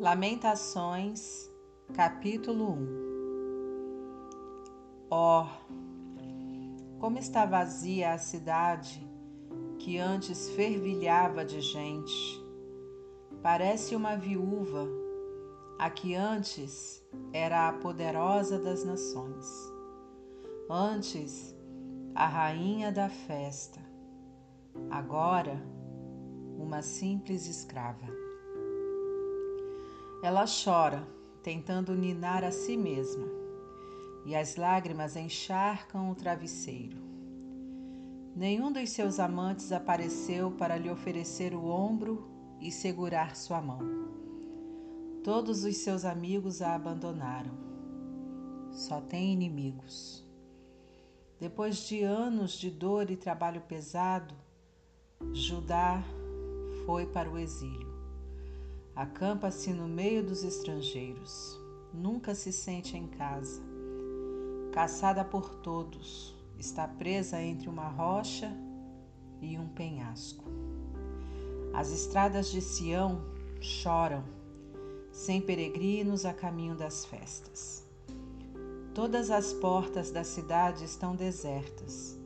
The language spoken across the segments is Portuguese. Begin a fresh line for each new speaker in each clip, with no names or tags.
Lamentações, capítulo 1 Ó, oh, como está vazia a cidade que antes fervilhava de gente. Parece uma viúva, a que antes era a poderosa das nações. Antes, a rainha da festa. Agora, uma simples escrava. Ela chora, tentando ninar a si mesma, e as lágrimas encharcam o travesseiro. Nenhum dos seus amantes apareceu para lhe oferecer o ombro e segurar sua mão. Todos os seus amigos a abandonaram. Só tem inimigos. Depois de anos de dor e trabalho pesado, Judá foi para o exílio. Acampa-se no meio dos estrangeiros. Nunca se sente em casa. Caçada por todos, está presa entre uma rocha e um penhasco. As estradas de Sião choram, sem peregrinos a caminho das festas. Todas as portas da cidade estão desertas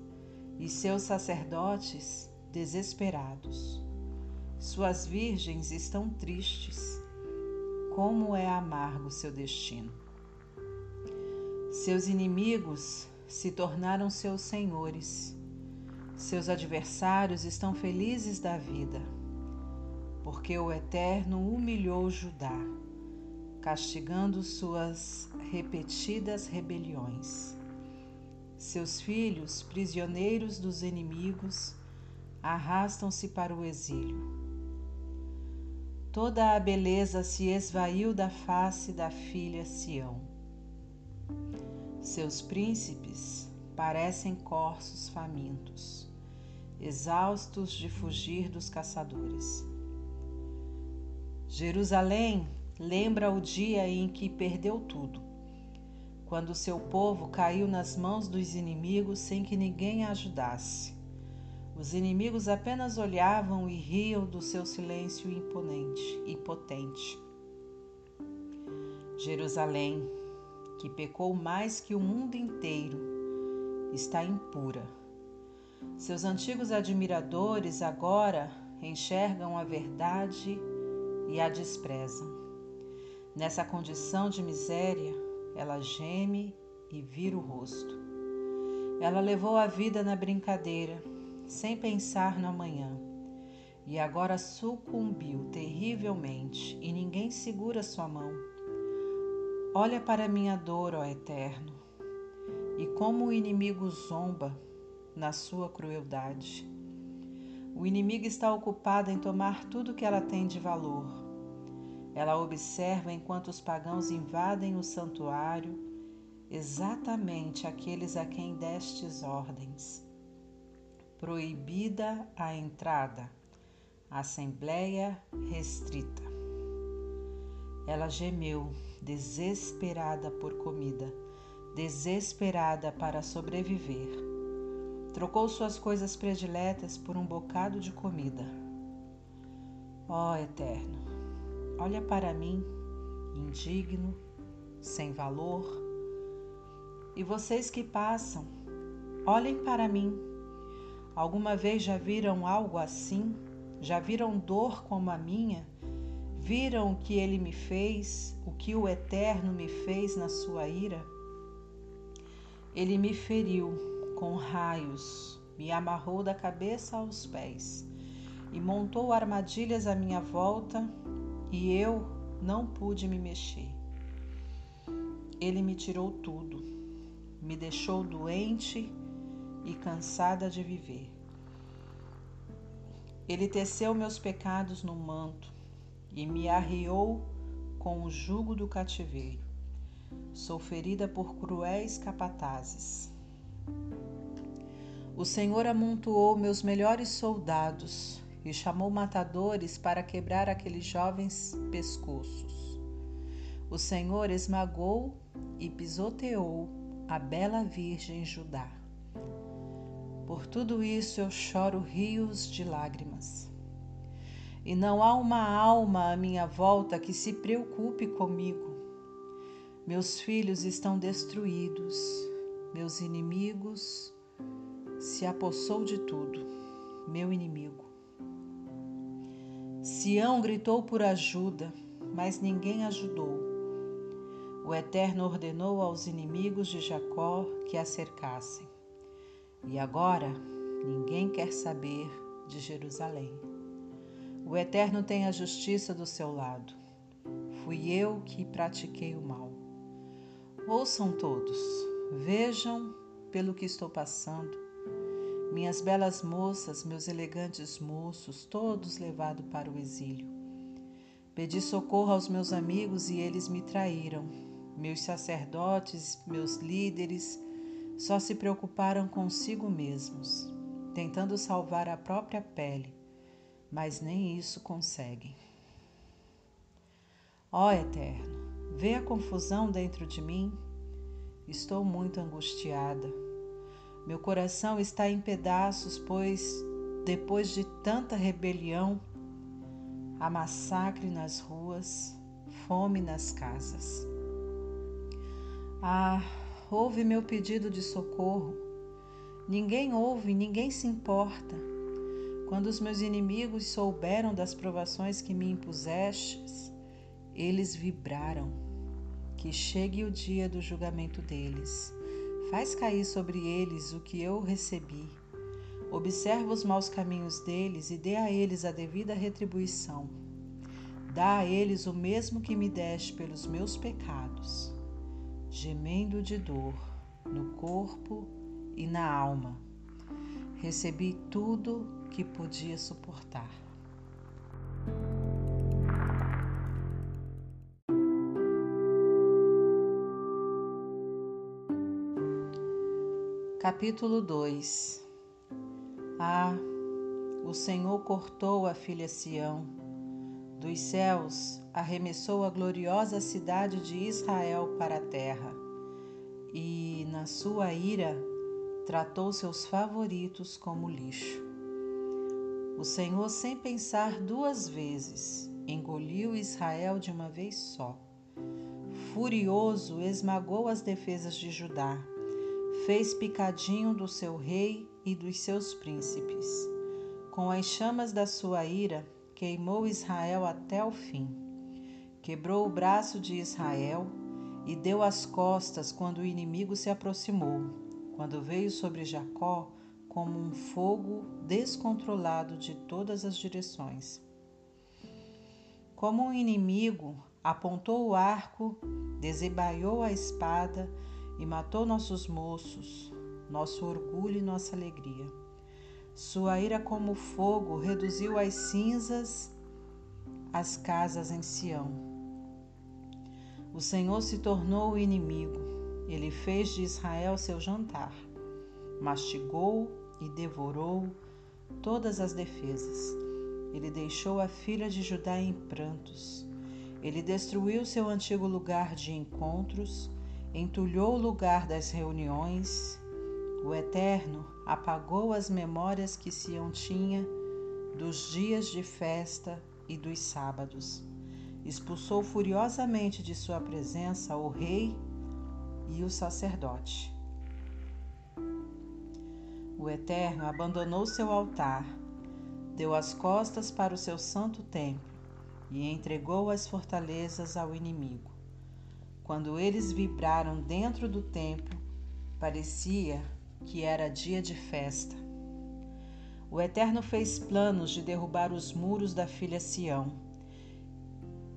e seus sacerdotes desesperados. Suas virgens estão tristes. Como é amargo seu destino. Seus inimigos se tornaram seus senhores. Seus adversários estão felizes da vida, porque o Eterno humilhou Judá, castigando suas repetidas rebeliões. Seus filhos, prisioneiros dos inimigos, arrastam-se para o exílio. Toda a beleza se esvaiu da face da filha Sião. Seus príncipes parecem corços famintos, exaustos de fugir dos caçadores. Jerusalém lembra o dia em que perdeu tudo, quando seu povo caiu nas mãos dos inimigos sem que ninguém a ajudasse. Os inimigos apenas olhavam e riam do seu silêncio imponente e potente. Jerusalém, que pecou mais que o mundo inteiro, está impura. Seus antigos admiradores agora enxergam a verdade e a desprezam. Nessa condição de miséria, ela geme e vira o rosto. Ela levou a vida na brincadeira sem pensar no amanhã. E agora sucumbiu terrivelmente e ninguém segura sua mão. Olha para minha dor, ó Eterno, e como o inimigo zomba na sua crueldade. O inimigo está ocupado em tomar tudo que ela tem de valor. Ela observa enquanto os pagãos invadem o santuário, exatamente aqueles a quem destes ordens proibida a entrada, assembleia restrita. Ela gemeu, desesperada por comida, desesperada para sobreviver. Trocou suas coisas prediletas por um bocado de comida. Ó oh, Eterno, olha para mim, indigno, sem valor. E vocês que passam, olhem para mim Alguma vez já viram algo assim? Já viram dor como a minha? Viram o que ele me fez, o que o Eterno me fez na sua ira? Ele me feriu com raios, me amarrou da cabeça aos pés e montou armadilhas à minha volta e eu não pude me mexer. Ele me tirou tudo, me deixou doente e cansada de viver. Ele teceu meus pecados no manto e me arriou com o jugo do cativeiro. Sou ferida por cruéis capatazes. O Senhor amontoou meus melhores soldados e chamou matadores para quebrar aqueles jovens pescoços. O Senhor esmagou e pisoteou a bela Virgem Judá. Por tudo isso eu choro rios de lágrimas. e não há uma alma à minha volta que se preocupe comigo. Meus filhos estão destruídos, meus inimigos se apossou de tudo, meu inimigo. Sião gritou por ajuda, mas ninguém ajudou. O Eterno ordenou aos inimigos de Jacó que a cercassem. E agora ninguém quer saber de Jerusalém. O Eterno tem a justiça do seu lado. Fui eu que pratiquei o mal. Ouçam todos, vejam pelo que estou passando. Minhas belas moças, meus elegantes moços, todos levados para o exílio. Pedi socorro aos meus amigos e eles me traíram. Meus sacerdotes, meus líderes, só se preocuparam consigo mesmos, tentando salvar a própria pele, mas nem isso conseguem. Ó Eterno, vê a confusão dentro de mim. Estou muito angustiada. Meu coração está em pedaços, pois depois de tanta rebelião, há massacre nas ruas, fome nas casas. Ah, ouve meu pedido de socorro. Ninguém ouve, ninguém se importa. Quando os meus inimigos souberam das provações que me impusestes, eles vibraram. Que chegue o dia do julgamento deles. Faz cair sobre eles o que eu recebi. Observa os maus caminhos deles e dê a eles a devida retribuição. Dá a eles o mesmo que me deste pelos meus pecados gemendo de dor no corpo e na alma. Recebi tudo que podia suportar. Capítulo 2 Ah, o Senhor cortou a filha Sião, dos céus arremessou a gloriosa cidade de Israel para a terra e, na sua ira, tratou seus favoritos como lixo. O Senhor, sem pensar duas vezes, engoliu Israel de uma vez só. Furioso, esmagou as defesas de Judá, fez picadinho do seu rei e dos seus príncipes. Com as chamas da sua ira, queimou Israel até o fim quebrou o braço de Israel e deu as costas quando o inimigo se aproximou, quando veio sobre Jacó como um fogo descontrolado de todas as direções. Como um inimigo, apontou o arco, desembaiou a espada e matou nossos moços, nosso orgulho e nossa alegria. Sua ira como fogo reduziu às cinzas as casas em Sião o Senhor se tornou o inimigo. Ele fez de Israel seu jantar. Mastigou e devorou todas as defesas. Ele deixou a filha de Judá em prantos. Ele destruiu seu antigo lugar de encontros, entulhou o lugar das reuniões. O Eterno apagou as memórias que Sião tinha dos dias de festa e dos sábados expulsou furiosamente de sua presença o rei e o sacerdote. O Eterno abandonou seu altar, deu as costas para o seu santo templo e entregou as fortalezas ao inimigo. Quando eles vibraram dentro do templo, parecia que era dia de festa. O Eterno fez planos de derrubar os muros da filha Sião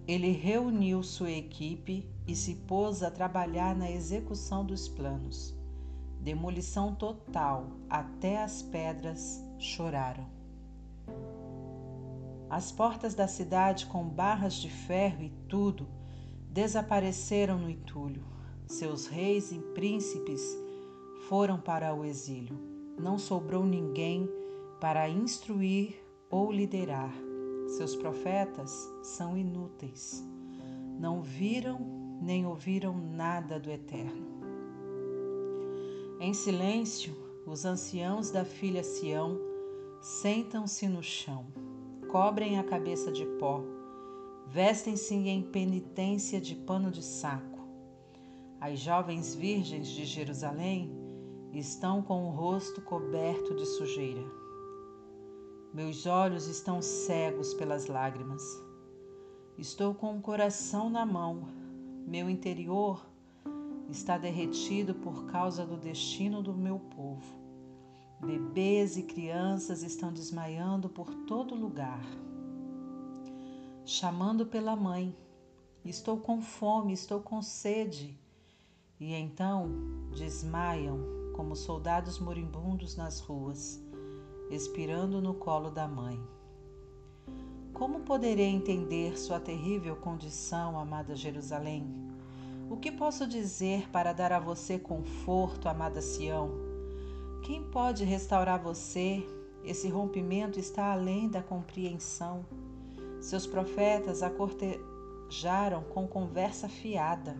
ele reuniu sua equipe e se pôs a trabalhar na execução dos planos. Demolição total, até as pedras choraram. As portas da cidade, com barras de ferro e tudo, desapareceram no entulho. Seus reis e príncipes foram para o exílio. Não sobrou ninguém para instruir ou liderar. Seus profetas são inúteis. Não viram nem ouviram nada do Eterno. Em silêncio, os anciãos da filha Sião sentam-se no chão. cobrem a cabeça de pó, vestem-se em penitência de pano de saco. As jovens virgens de Jerusalém estão com o rosto coberto de sujeira. Meus olhos estão cegos pelas lágrimas. Estou com o coração na mão. Meu interior está derretido por causa do destino do meu povo. Bebês e crianças estão desmaiando por todo lugar. Chamando pela mãe, estou com fome, estou com sede. E então desmaiam como soldados moribundos nas ruas, expirando no colo da mãe. Como poderei entender sua terrível condição, amada Jerusalém? O que posso dizer para dar a você conforto, amada Sião? Quem pode restaurar você? Esse rompimento está além da compreensão. Seus profetas a cortejaram com conversa fiada.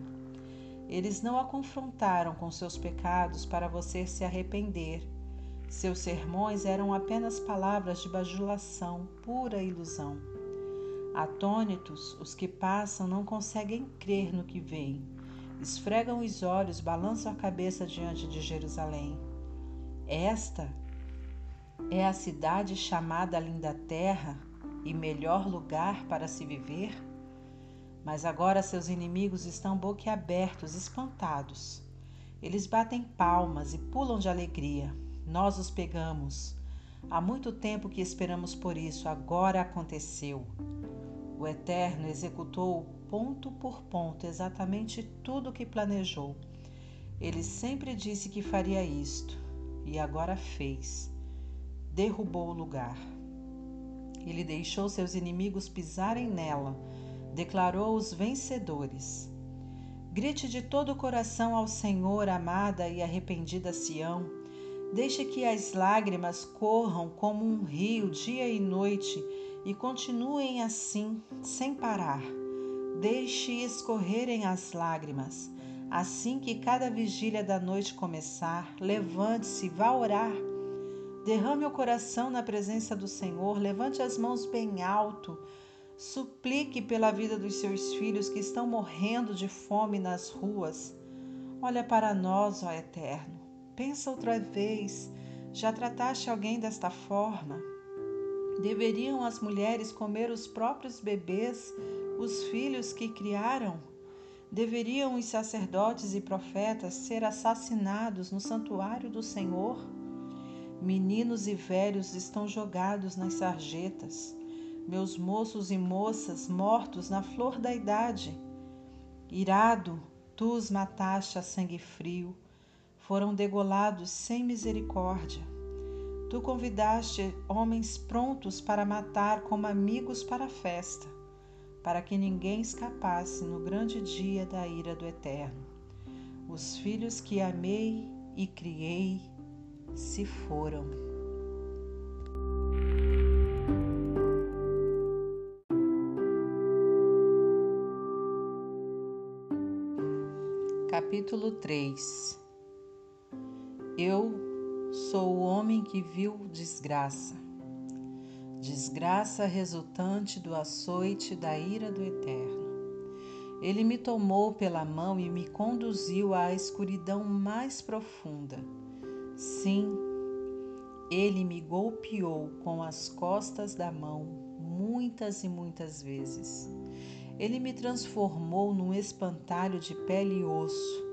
Eles não a confrontaram com seus pecados para você se arrepender. Seus sermões eram apenas palavras de bajulação, pura ilusão. Atônitos, os que passam não conseguem crer no que veem. Esfregam os olhos, balançam a cabeça diante de Jerusalém. Esta é a cidade chamada Linda Terra e melhor lugar para se viver? Mas agora seus inimigos estão boquiabertos, espantados. Eles batem palmas e pulam de alegria. Nós os pegamos. Há muito tempo que esperamos por isso, agora aconteceu. O Eterno executou ponto por ponto exatamente tudo o que planejou. Ele sempre disse que faria isto e agora fez. Derrubou o lugar. Ele deixou seus inimigos pisarem nela, declarou-os vencedores. Grite de todo o coração ao Senhor, amada e arrependida Sião. Deixe que as lágrimas corram como um rio dia e noite e continuem assim, sem parar. Deixe escorrerem as lágrimas. Assim que cada vigília da noite começar, levante-se, vá orar. Derrame o coração na presença do Senhor, levante as mãos bem alto, suplique pela vida dos seus filhos que estão morrendo de fome nas ruas. Olha para nós, ó Eterno. Pensa outra vez. Já trataste alguém desta forma? Deveriam as mulheres comer os próprios bebês, os filhos que criaram? Deveriam os sacerdotes e profetas ser assassinados no santuário do Senhor? Meninos e velhos estão jogados nas sarjetas, meus moços e moças mortos na flor da idade. Irado, tu os mataste a sangue frio, foram degolados sem misericórdia. Tu convidaste homens prontos para matar como amigos para a festa para que ninguém escapasse no grande dia da ira do Eterno. Os filhos que amei e criei se foram. Capítulo 3 Eu sou o homem que viu desgraça desgraça resultante do açoite da ira do Eterno. Ele me tomou pela mão e me conduziu à escuridão mais profunda. Sim, ele me golpeou com as costas da mão muitas e muitas vezes. Ele me transformou num espantalho de pele e osso,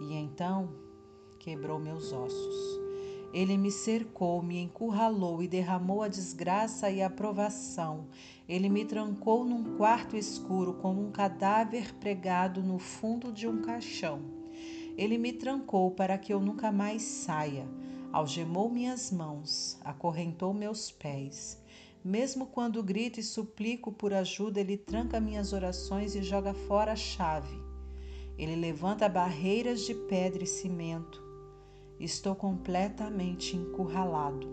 e então quebrou meus ossos. Ele me cercou, me encurralou e derramou a desgraça e a provação. Ele me trancou num quarto escuro como um cadáver pregado no fundo de um caixão. Ele me trancou para que eu nunca mais saia. Algemou minhas mãos, acorrentou meus pés. Mesmo quando grito e suplico por ajuda, ele tranca minhas orações e joga fora a chave. Ele levanta barreiras de pedra e cimento. Estou completamente encurralado.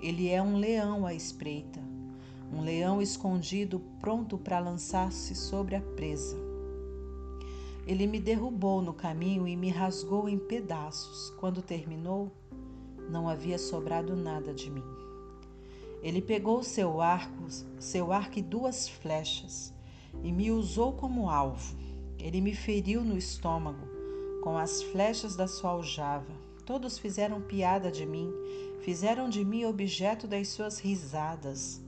Ele é um leão à espreita, um leão escondido pronto para lançar-se sobre a presa. Ele me derrubou no caminho e me rasgou em pedaços. Quando terminou, não havia sobrado nada de mim. Ele pegou seu arco, seu arco e duas flechas, e me usou como alvo. Ele me feriu no estômago com as flechas da sua aljava. Todos fizeram piada de mim, fizeram de mim objeto das suas risadas.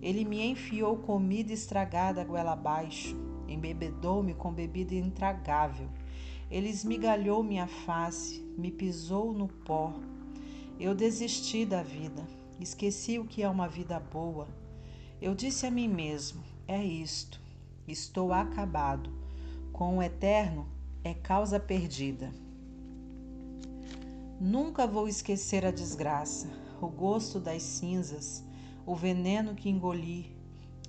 Ele me enfiou comida estragada goela abaixo, embebedou-me com bebida intragável. Ele esmigalhou minha face, me pisou no pó. Eu desisti da vida, esqueci o que é uma vida boa. Eu disse a mim mesmo: é isto, estou acabado. Com o eterno é causa perdida. Nunca vou esquecer a desgraça, o gosto das cinzas, o veneno que engoli.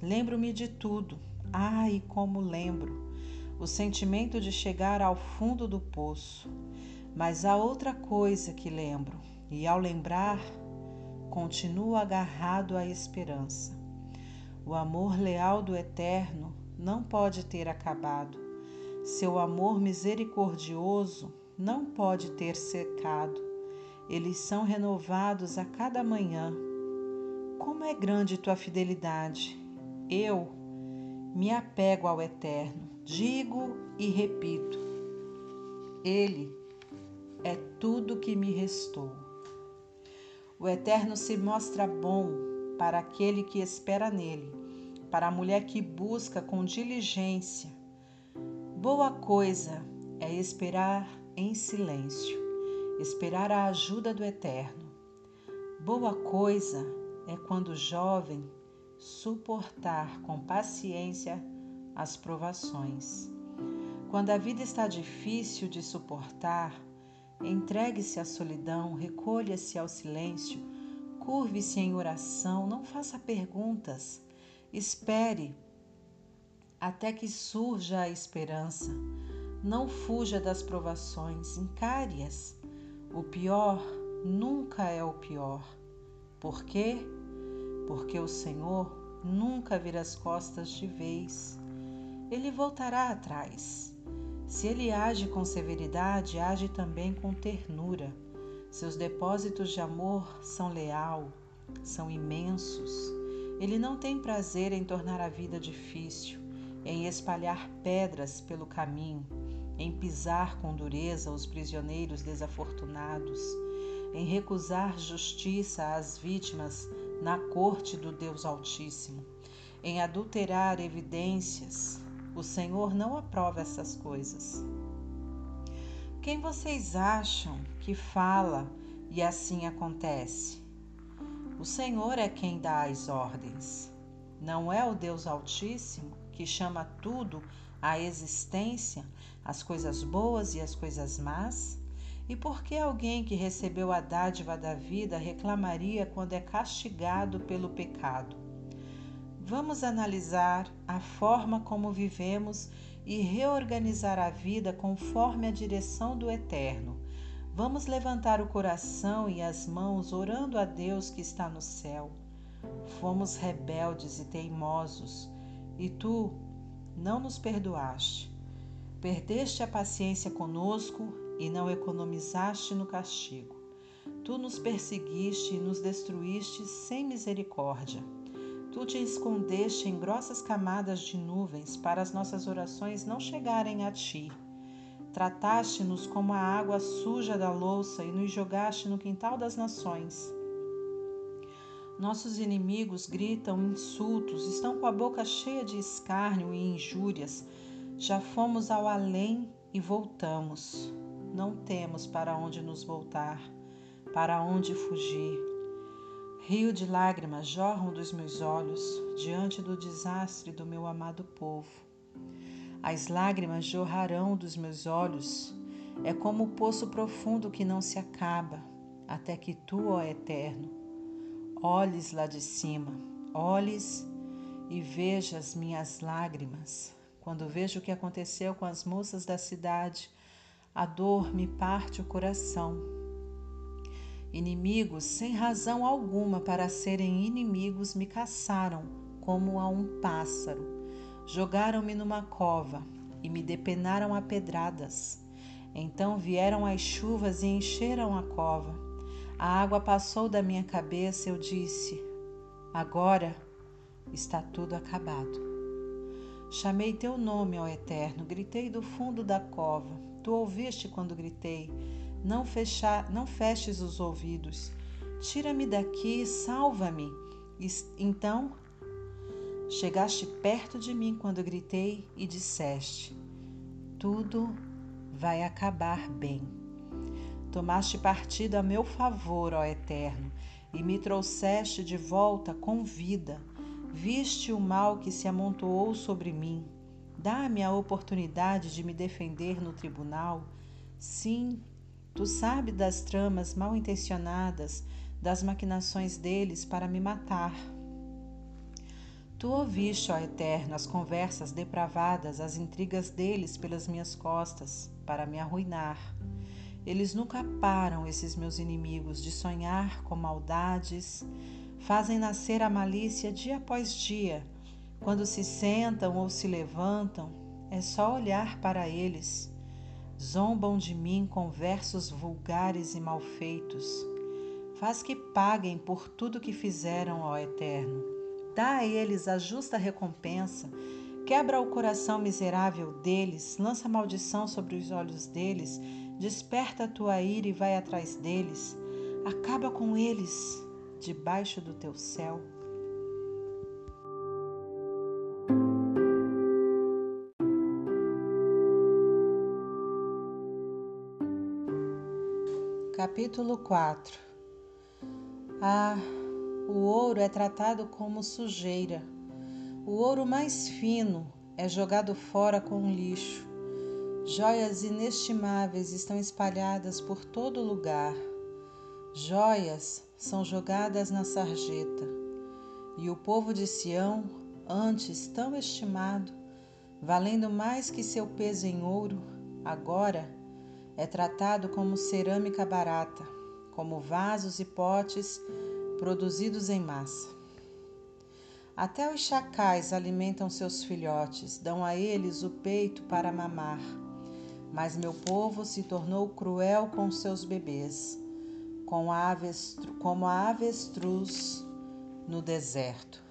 Lembro-me de tudo. Ai, como lembro! O sentimento de chegar ao fundo do poço. Mas há outra coisa que lembro, e ao lembrar, continuo agarrado à esperança. O amor leal do Eterno não pode ter acabado. Seu amor misericordioso não pode ter secado. Eles são renovados a cada manhã como é grande tua fidelidade. Eu me apego ao Eterno, digo e repito: Ele é tudo que me restou. O Eterno se mostra bom para aquele que espera nele, para a mulher que busca com diligência. Boa coisa é esperar em silêncio, esperar a ajuda do Eterno. Boa coisa é quando jovem suportar com paciência as provações. Quando a vida está difícil de suportar, entregue-se à solidão, recolha-se ao silêncio, curve-se em oração, não faça perguntas, espere até que surja a esperança. Não fuja das provações, encare-as. O pior nunca é o pior. Por quê? porque o Senhor nunca vira as costas de vez. Ele voltará atrás. Se ele age com severidade, age também com ternura. Seus depósitos de amor são leal, são imensos. Ele não tem prazer em tornar a vida difícil, em espalhar pedras pelo caminho, em pisar com dureza os prisioneiros desafortunados, em recusar justiça às vítimas na corte do Deus Altíssimo, em adulterar evidências. O Senhor não aprova essas coisas. Quem vocês acham que fala e assim acontece? O Senhor é quem dá as ordens. Não é o Deus Altíssimo que chama tudo à existência, as coisas boas e as coisas más? E por que alguém que recebeu a dádiva da vida reclamaria quando é castigado pelo pecado? Vamos analisar a forma como vivemos e reorganizar a vida conforme a direção do Eterno. Vamos levantar o coração e as mãos orando a Deus que está no céu. Fomos rebeldes e teimosos, e tu não nos perdoaste. Perdeste a paciência conosco e não economizaste no castigo. Tu nos perseguiste e nos destruíste sem misericórdia. Tu te escondeste em grossas camadas de nuvens para as nossas orações não chegarem a ti. Trataste-nos como a água suja da louça e nos jogaste no quintal das nações. Nossos inimigos gritam insultos, estão com a boca cheia de escárnio e injúrias. Já fomos ao além e voltamos não temos para onde nos voltar, para onde fugir. Rio de lágrimas jorram dos meus olhos diante do desastre do meu amado povo. As lágrimas jorrarão dos meus olhos, é como o poço profundo que não se acaba, até que tu, ó Eterno, olhes lá de cima, olhes e vejas minhas lágrimas. Quando vejo o que aconteceu com as moças da cidade, a dor me parte o coração. Inimigos, sem razão alguma para serem inimigos, me caçaram como a um pássaro. Jogaram-me numa cova e me depenaram a pedradas. Então vieram as chuvas e encheram a cova. A água passou da minha cabeça, eu disse: Agora está tudo acabado. Chamei teu nome, ó Eterno, gritei do fundo da cova. Tu ouviste quando gritei. Não, fechar, não feches os ouvidos. Tira-me daqui, salva-me. Então chegaste perto de mim quando gritei e disseste: Tudo vai acabar bem. Tomaste partido a meu favor, ó Eterno, e me trouxeste de volta com vida. Viste o mal que se amontoou sobre mim. Dá-me a oportunidade de me defender no tribunal. Sim, tu sabes das tramas mal intencionadas, das maquinações deles para me matar. Tu ouviste, ó Eterno, as conversas depravadas, as intrigas deles pelas minhas costas, para me arruinar. Eles nunca param, esses meus inimigos, de sonhar com maldades, fazem nascer a malícia dia após dia. Quando se sentam ou se levantam, é só olhar para eles. Zombam de mim com versos vulgares e malfeitos. Faz que paguem por tudo que fizeram, ó Eterno. Dá a eles a justa recompensa. Quebra o coração miserável deles, lança maldição sobre os olhos deles Desperta a tua ira e vai atrás deles. Acaba com eles debaixo do teu céu. Capítulo 4 Ah, o ouro é tratado como sujeira. O ouro mais fino é jogado fora com lixo. Joias inestimáveis estão espalhadas por todo lugar. Joias são jogadas na sarjeta. E o povo de Sião, antes tão estimado, valendo mais que seu peso em ouro, agora é tratado como cerâmica barata, como vasos e potes produzidos em massa. Até os chacais alimentam seus filhotes, dão a eles o peito para mamar mas meu povo se tornou cruel com seus bebês, com a avestru, como a avestruz no deserto.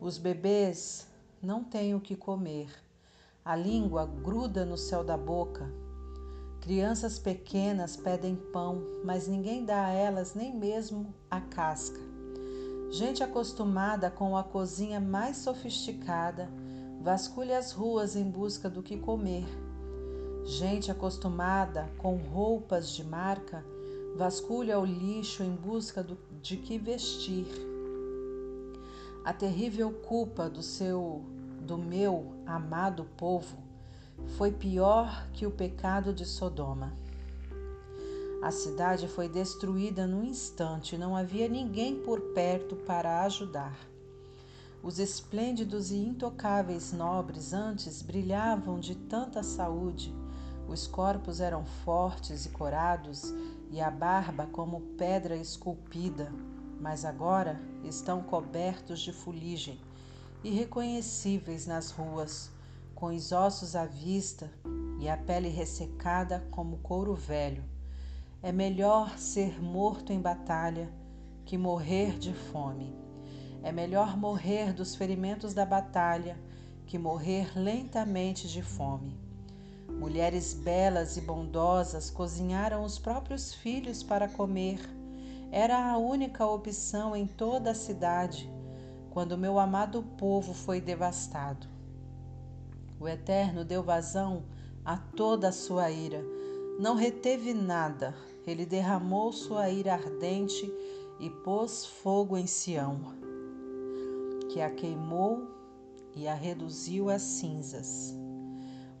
Os bebês não têm o que comer, a língua gruda no céu da boca. Crianças pequenas pedem pão, mas ninguém dá a elas nem mesmo a casca. Gente acostumada com a cozinha mais sofisticada vasculha as ruas em busca do que comer Gente acostumada com roupas de marca vasculha o lixo em busca do, de que vestir. A terrível culpa do seu do meu amado povo foi pior que o pecado de Sodoma. A cidade foi destruída num instante, não havia ninguém por perto para ajudar. Os esplêndidos e intocáveis nobres antes brilhavam de tanta saúde os corpos eram fortes e corados e a barba como pedra esculpida, mas agora estão cobertos de fuligem, irreconhecíveis nas ruas, com os ossos à vista e a pele ressecada como couro velho. É melhor ser morto em batalha que morrer de fome. É melhor morrer dos ferimentos da batalha que morrer lentamente de fome. Mulheres belas e bondosas cozinharam os próprios filhos para comer. Era a única opção em toda a cidade quando meu amado povo foi devastado. O Eterno deu vazão a toda a sua ira, não reteve nada, ele derramou sua ira ardente e pôs fogo em Sião, que a queimou e a reduziu a cinzas.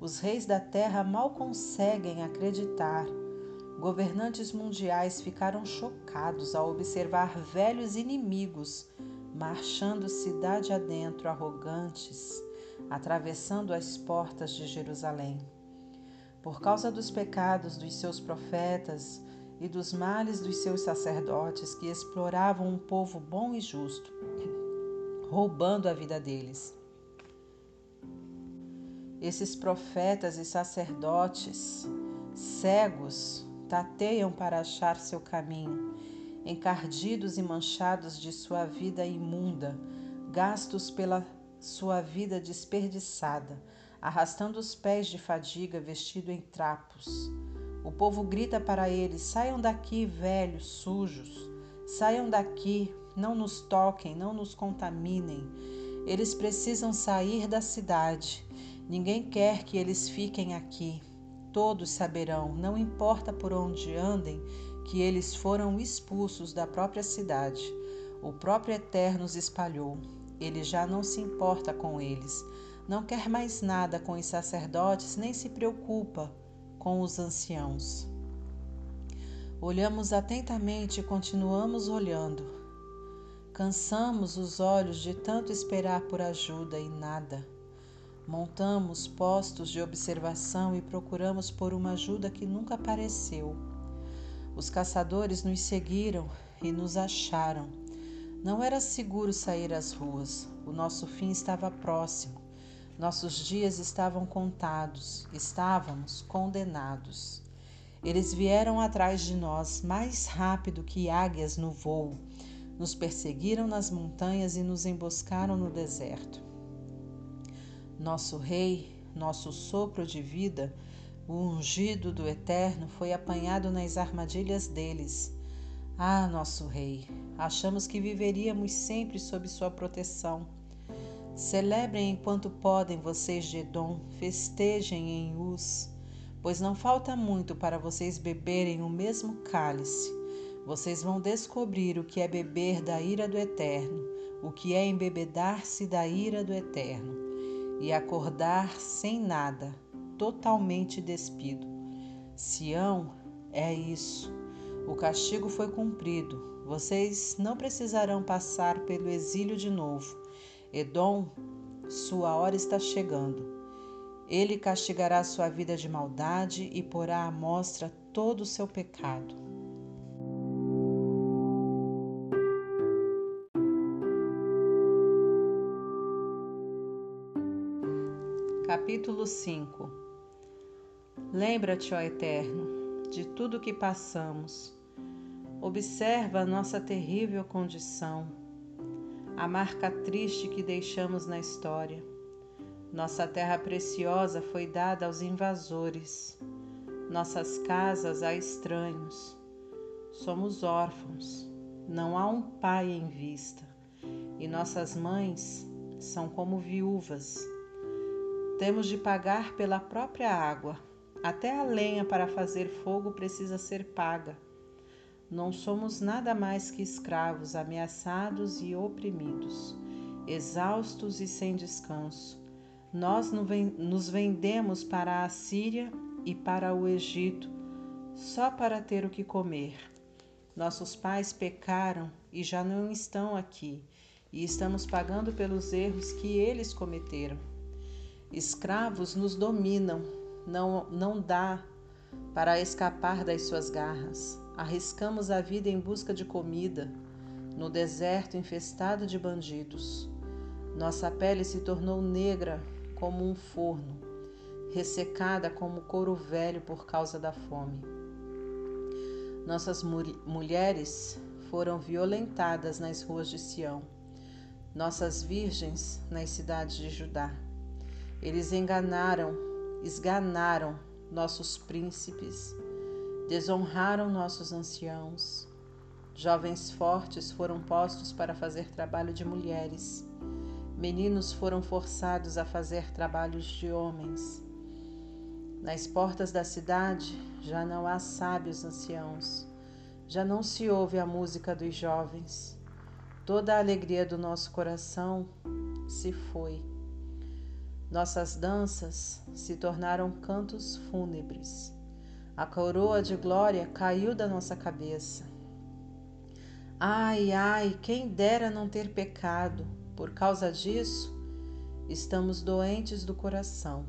Os reis da terra mal conseguem acreditar. Governantes mundiais ficaram chocados ao observar velhos inimigos marchando cidade adentro, arrogantes, atravessando as portas de Jerusalém. Por causa dos pecados dos seus profetas e dos males dos seus sacerdotes que exploravam um povo bom e justo, roubando a vida deles. Esses profetas e sacerdotes cegos tateiam para achar seu caminho encardidos e manchados de sua vida imunda, gastos pela sua vida desperdiçada, arrastando os pés de fadiga, vestido em trapos. O povo grita para eles: saiam daqui, velhos, sujos, saiam daqui, não nos toquem, não nos contaminem. Eles precisam sair da cidade. Ninguém quer que eles fiquem aqui. Todos saberão, não importa por onde andem, que eles foram expulsos da própria cidade. O próprio Eterno os espalhou. Ele já não se importa com eles. Não quer mais nada com os sacerdotes, nem se preocupa com os anciãos. Olhamos atentamente e continuamos olhando. Cansamos os olhos de tanto esperar por ajuda e nada. Montamos postos de observação e procuramos por uma ajuda que nunca apareceu. Os caçadores nos seguiram e nos acharam. Não era seguro sair às ruas. O nosso fim estava próximo. Nossos dias estavam contados. Estávamos condenados. Eles vieram atrás de nós mais rápido que águias no voo nos perseguiram nas montanhas e nos emboscaram no deserto. Nosso Rei, nosso sopro de vida, o ungido do Eterno, foi apanhado nas armadilhas deles. Ah, nosso Rei, achamos que viveríamos sempre sob Sua proteção. Celebrem enquanto podem vocês de Edom, festejem em Uz, pois não falta muito para vocês beberem o mesmo cálice vocês vão descobrir o que é beber da ira do Eterno, o que é embebedar-se da ira do Eterno e acordar sem nada, totalmente despido. Sião é isso. O castigo foi cumprido. Vocês não precisarão passar pelo exílio de novo. Edom, sua hora está chegando. Ele castigará sua vida de maldade e porá à mostra todo o seu pecado. Capítulo 5 Lembra-te, ó Eterno, de tudo que passamos. Observa a nossa terrível condição, a marca triste que deixamos na história. Nossa terra preciosa foi dada aos invasores, nossas casas a estranhos. Somos órfãos, não há um pai em vista, e nossas mães são como viúvas temos de pagar pela própria água. Até a lenha para fazer fogo precisa ser paga. Não somos nada mais que escravos, ameaçados e oprimidos, exaustos e sem descanso. Nós nos vendemos para a Síria e para o Egito só para ter o que comer. Nossos pais pecaram e já não estão aqui, e estamos pagando pelos erros que eles cometeram. Escravos nos dominam, não, não dá para escapar das suas garras. Arriscamos a vida em busca de comida, no deserto infestado de bandidos. Nossa pele se tornou negra como um forno, ressecada como couro velho por causa da fome. Nossas mulheres foram violentadas nas ruas de Sião, nossas virgens nas cidades de Judá. Eles enganaram, esganaram nossos príncipes, desonraram nossos anciãos. Jovens fortes foram postos para fazer trabalho de mulheres. Meninos foram forçados a fazer trabalhos de homens. Nas portas da cidade já não há sábios anciãos, já não se ouve a música dos jovens. Toda a alegria do nosso coração se foi. Nossas danças se tornaram cantos fúnebres. A coroa de glória caiu da nossa cabeça. Ai, ai, quem dera não ter pecado. Por causa disso, estamos doentes do coração.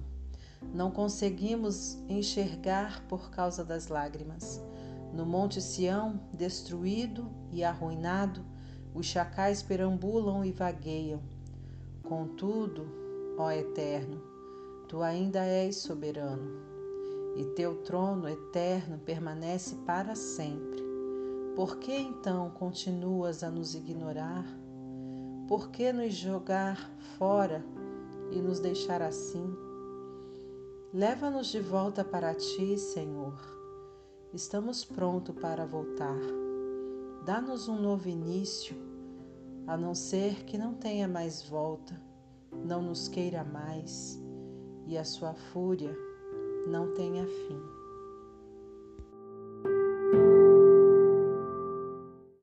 Não conseguimos enxergar por causa das lágrimas. No Monte Sião, destruído e arruinado, os chacais perambulam e vagueiam. Contudo, ó Eterno, tu ainda és soberano, e teu trono eterno permanece para sempre. Por que então continuas a nos ignorar? Por que nos jogar fora e nos deixar assim? Leva-nos de volta para ti, Senhor. Estamos prontos para voltar. Dá-nos um novo início, a não ser que não tenha mais volta, não nos queira mais e a sua fúria não tenha fim.